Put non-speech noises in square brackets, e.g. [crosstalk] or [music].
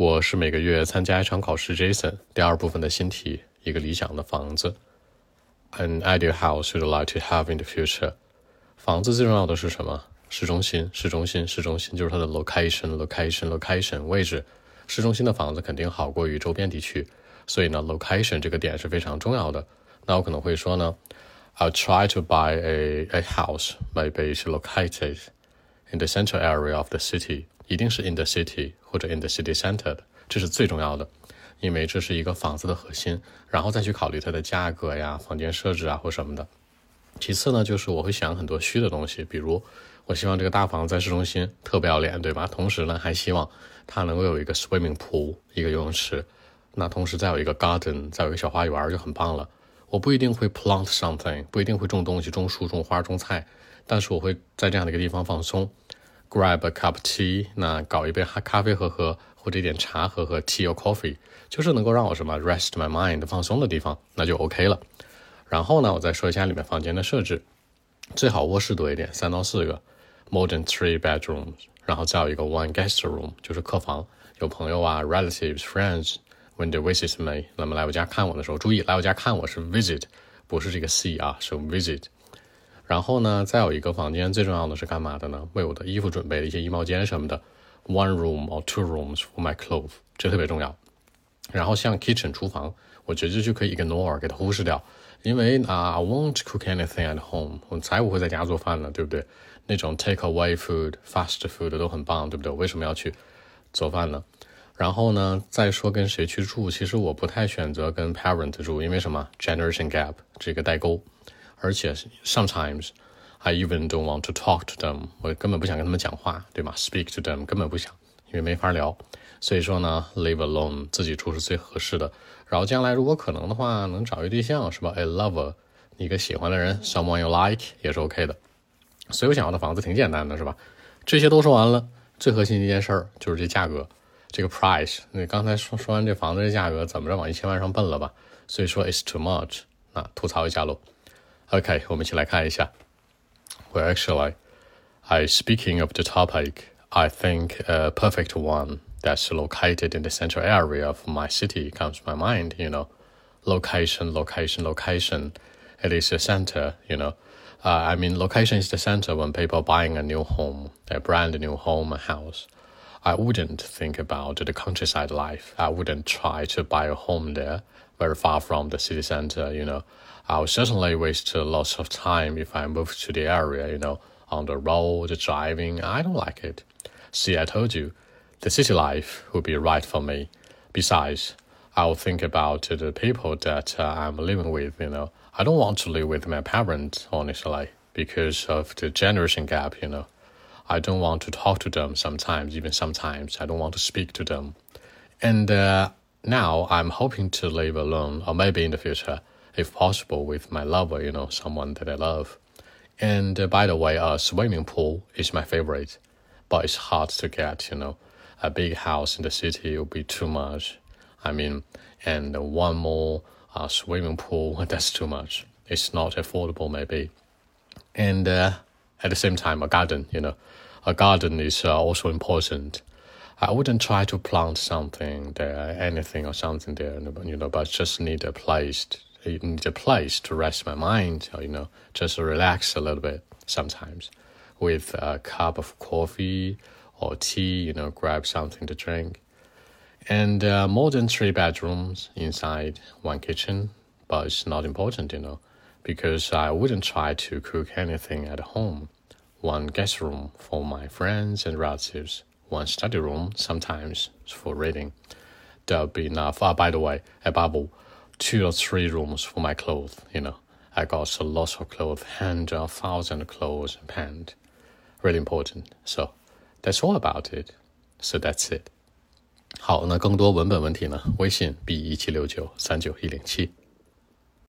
我是每个月参加一场考试，Jason。第二部分的新题，一个理想的房子。An ideal house you'd like to have in the future。房子最重要的是什么？市中心，市中心，市中心就是它的 location，location，location 位置。市中心的房子肯定好过于周边地区，所以呢，location 这个点是非常重要的。那我可能会说呢，I'll try to buy a a house maybe is located in the central area of the city。一定是 in the city 或者 in the city center 的，这是最重要的，因为这是一个房子的核心，然后再去考虑它的价格呀、房间设置啊或什么的。其次呢，就是我会想很多虚的东西，比如我希望这个大房子在市中心，特不要脸，对吧？同时呢，还希望它能够有一个 swimming pool 一个游泳池，那同时再有一个 garden 再有一个小花园就很棒了。我不一定会 plant something，不一定会种东西、种树、种花、种菜，但是我会在这样的一个地方放松。Grab a cup tea，那搞一杯咖咖啡喝喝，或者一点茶喝喝，tea or coffee，就是能够让我什么 rest my mind 放松的地方，那就 OK 了。然后呢，我再说一下里面房间的设置，最好卧室多一点，三到四个，more than three bedrooms，然后再有一个 one guest room，就是客房，有朋友啊，relatives，friends，when they visit me，那么来我家看我的时候，注意来我家看我是 visit，不是这个 see 啊，是 visit。然后呢，再有一个房间，最重要的是干嘛的呢？为我的衣服准备的一些衣帽间什么的。One room or two rooms for my clothes，这特别重要。然后像 kitchen 厨房，我觉得就可以 ignore 给它忽视掉，因为啊，I won't cook anything at home，我才不会在家做饭呢，对不对？那种 take away food、fast food 都很棒，对不对？为什么要去做饭呢？然后呢，再说跟谁去住，其实我不太选择跟 parent 住，因为什么？Generation gap 这个代沟。而且 sometimes I even don't want to talk to them，我根本不想跟他们讲话，对吗？Speak to them 根本不想，因为没法聊。所以说呢，live alone 自己住是最合适的。然后将来如果可能的话，能找一对象是吧？A lover，一个喜欢的人，someone you like 也是 OK 的。所以我想要的房子挺简单的，是吧？这些都说完了，最核心的一件事儿就是这价格，这个 price。那刚才说说完这房子这价格，怎么着往一千万上奔了吧？所以说 it's too much，那吐槽一下喽。OK，我们一起来看一下。Well, actually, I speaking of the topic, I think a perfect one that's located in the central area of my city comes to my mind. You know, location, location, location. It is the center. You know, uh, I mean, location is the center when people buying a new home, a brand new home, a house. I wouldn't think about the countryside life. I wouldn't try to buy a home there, very far from the city center. You know, I'll certainly waste lots of time if I move to the area, you know, on the road, the driving. I don't like it. See, I told you, the city life would be right for me. Besides, I'll think about the people that uh, I'm living with, you know. I don't want to live with my parents, honestly, because of the generation gap, you know. I don't want to talk to them sometimes, even sometimes. I don't want to speak to them. And uh, now I'm hoping to live alone, or maybe in the future if possible, with my lover, you know, someone that I love. And uh, by the way, a swimming pool is my favorite, but it's hard to get, you know. A big house in the city would be too much. I mean, and one more uh, swimming pool, [laughs] that's too much. It's not affordable, maybe. And uh, at the same time, a garden, you know, a garden is uh, also important. I wouldn't try to plant something there, anything or something there, you know, but just need a place need a place to rest my mind, or, you know, just relax a little bit sometimes with a cup of coffee or tea, you know, grab something to drink. And uh, more than three bedrooms inside one kitchen, but it's not important, you know, because I wouldn't try to cook anything at home. One guest room for my friends and relatives, one study room sometimes for reading. That'll be enough. Uh, by the way, a bubble two or three rooms for my clothes, you know. I got a lot of clothes, hundred of thousand clothes and pants. Really important. So that's all about it. So that's it. 好，那更多文本问题呢？微信 b 一七六九三九一零七。